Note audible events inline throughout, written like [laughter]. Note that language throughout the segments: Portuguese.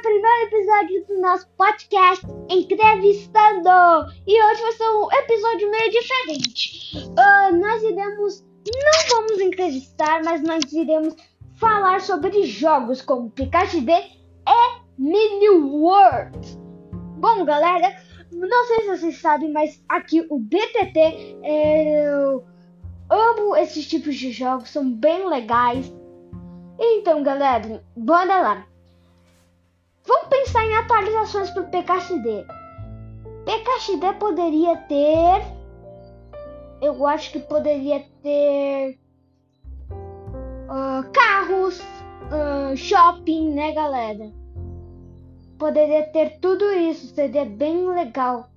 primeiro episódio do nosso podcast Entrevistando. E hoje vai ser um episódio meio diferente. Uh, nós iremos, não vamos entrevistar, mas nós iremos falar sobre jogos como Pikachu D e Mini World. Bom, galera, não sei se vocês sabem, mas aqui o BTT, eu amo esses tipos de jogos, são bem legais. Então, galera, bora lá. Vamos pensar em atualizações para o PKXD. PKXD poderia ter. Eu acho que poderia ter. Uh, carros, uh, shopping, né, galera? Poderia ter tudo isso, seria bem legal.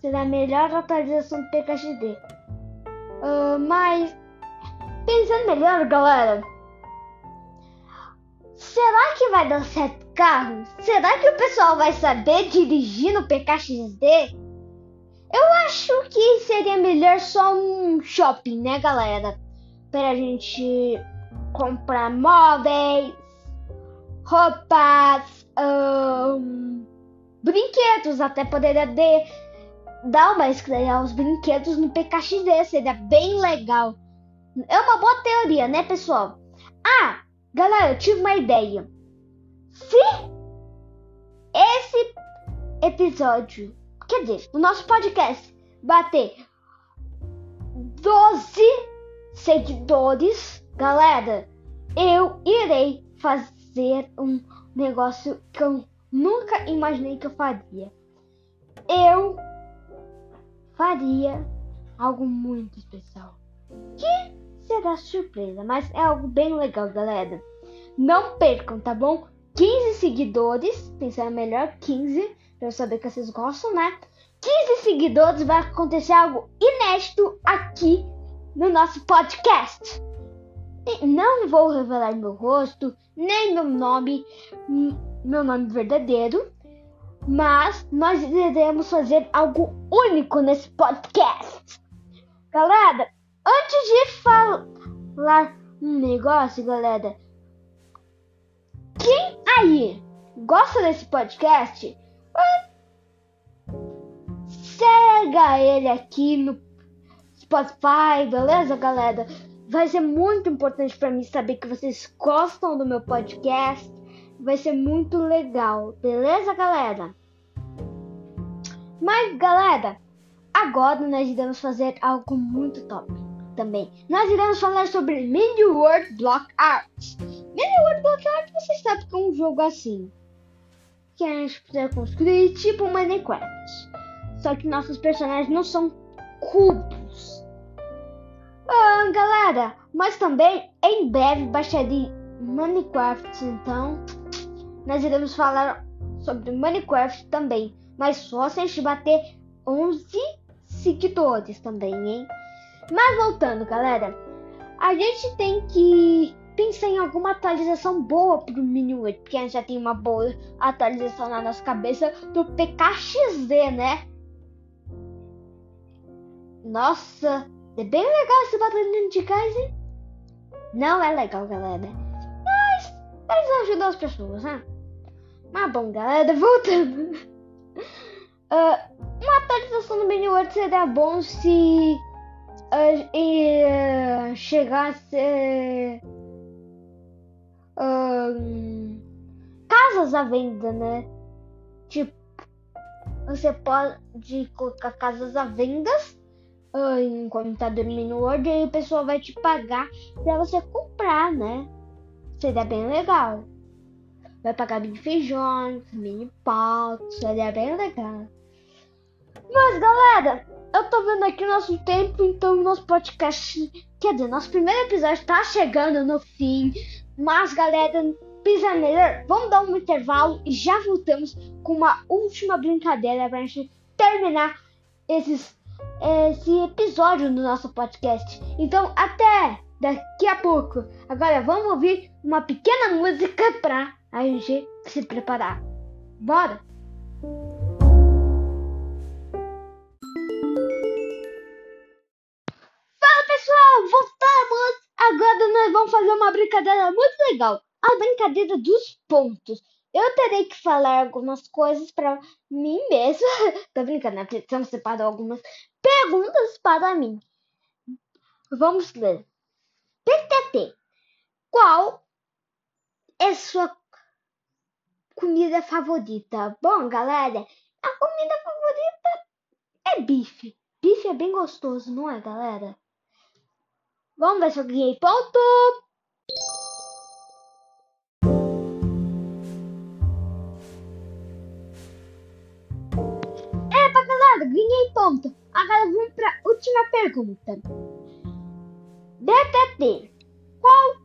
Seria a melhor atualização do PKXD. Uh, ah, mas, pensando melhor, galera, será que vai dar certo carro? Será que o pessoal vai saber dirigir no PKXD? Eu acho que seria melhor só um shopping, né, galera? Pra gente comprar móveis, roupas, um, brinquedos, até poderia de, dar uma estreia aos brinquedos no PKXD, seria bem legal. É uma boa teoria, né, pessoal? Ah, galera, eu tive uma ideia. Se esse episódio, quer dizer, o nosso podcast bater 12 seguidores, galera, eu irei fazer um negócio que eu nunca imaginei que eu faria. Eu faria algo muito especial. Que será surpresa, mas é algo bem legal, galera. Não percam, tá bom? 15 seguidores, pensando melhor, 15, pra eu saber que vocês gostam, né? 15 seguidores vai acontecer algo inédito aqui no nosso podcast. Não vou revelar meu rosto, nem meu nome, meu nome verdadeiro, mas nós iremos fazer algo único nesse podcast. Galera, antes de falar um negócio, galera, quem aí gosta desse podcast, segue ele aqui no Spotify, beleza, galera? Vai ser muito importante para mim saber que vocês gostam do meu podcast. Vai ser muito legal, beleza, galera? Mas, galera, agora nós iremos fazer algo muito top também. Nós iremos falar sobre Mini World Block Art. World Block Art, você sabe que é um jogo assim. Que a gente precisa construir tipo Minecraft. Só que nossos personagens não são cubos. Ah, galera, mas também em breve baixarei Minecraft, então nós iremos falar sobre Minecraft também, mas só se a gente bater 11 seguidores também, hein? Mas voltando, galera, a gente tem que pensar em alguma atualização boa pro Mini 8, porque a gente já tem uma boa atualização na nossa cabeça do PKXD, né? Nossa, é bem legal esse batalhão de gás, hein? Não é legal, galera. Mas eles ajudam as pessoas, né? Mas bom, galera, [laughs] voltando. Uh, uma atualização do World seria bom se uh, uh, chegasse casas à venda, né? Tipo, você pode colocar casas à vendas enquanto tá dormindo hoje, aí o pessoal vai te pagar pra você comprar, né? Seria bem legal. Vai pagar mini feijões, mini pautas, seria bem legal. Mas galera, eu tô vendo aqui o nosso tempo, então nosso podcast, quer dizer, nosso primeiro episódio tá chegando no fim. Mas galera, pensa melhor, vamos dar um intervalo e já voltamos com uma última brincadeira pra gente terminar esses esse episódio do nosso podcast. Então, até daqui a pouco. Agora vamos ouvir uma pequena música para a gente se preparar. Bora! Brincadeira muito legal. A brincadeira dos pontos. eu terei que falar algumas coisas para mim mesma. [laughs] Tô brincando, né? Temos separado algumas perguntas para mim. Vamos ler. PTT. Qual é sua comida favorita? Bom, galera, a comida favorita é bife. Bife é bem gostoso, não é, galera? Vamos ver se eu ganhei ponto. Ganhei ponto. Agora vamos para a última pergunta. DTT, qual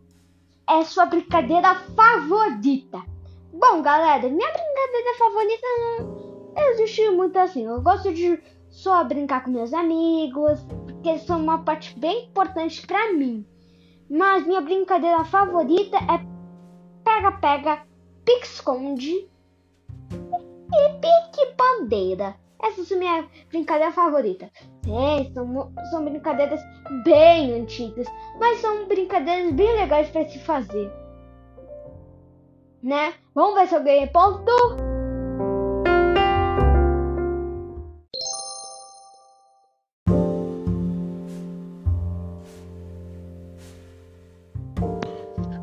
é sua brincadeira favorita? Bom, galera, minha brincadeira favorita não existe muito assim. Eu gosto de só brincar com meus amigos, porque eles são uma parte bem importante para mim. Mas minha brincadeira favorita é pega-pega, pique-esconde e pique-bandeira. Essa é a minha brincadeira favorita. Sim, são, são brincadeiras bem antigas, mas são brincadeiras bem legais para se fazer. Né? Vamos ver se eu ganhei ponto.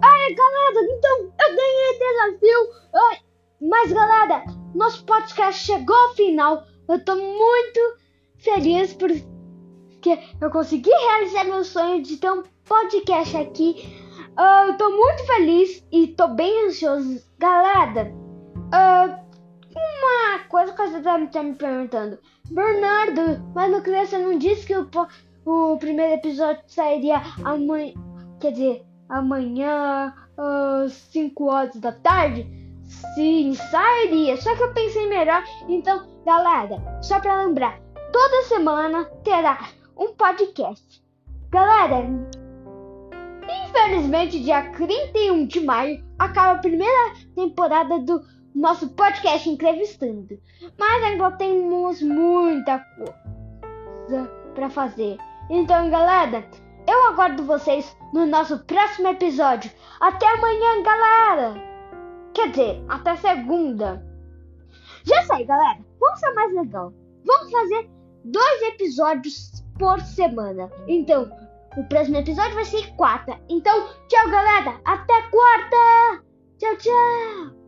Ai, galera, então eu ganhei desafio. Ai, mas, galera, nosso podcast chegou ao final. Eu tô muito feliz porque eu consegui realizar meu sonho de ter um podcast aqui. Uh, eu tô muito feliz e tô bem ansioso. Galera, uh, uma coisa que você tá, tá me perguntando. Bernardo, mas no criança não disse que o, o primeiro episódio sairia amanhã. Quer dizer, amanhã, às uh, 5 horas da tarde? Sim, sairia. Só que eu pensei melhor. Então, galera, só para lembrar, toda semana terá um podcast. Galera, infelizmente, dia 31 de maio acaba a primeira temporada do nosso podcast entrevistando. Mas ainda temos muita coisa para fazer. Então, galera, eu aguardo vocês no nosso próximo episódio. Até amanhã, galera! Quer dizer, até segunda. Já sei, galera. Vamos ser mais legal. Vamos fazer dois episódios por semana. Então, o próximo episódio vai ser quarta. Então, tchau, galera. Até quarta. Tchau, tchau.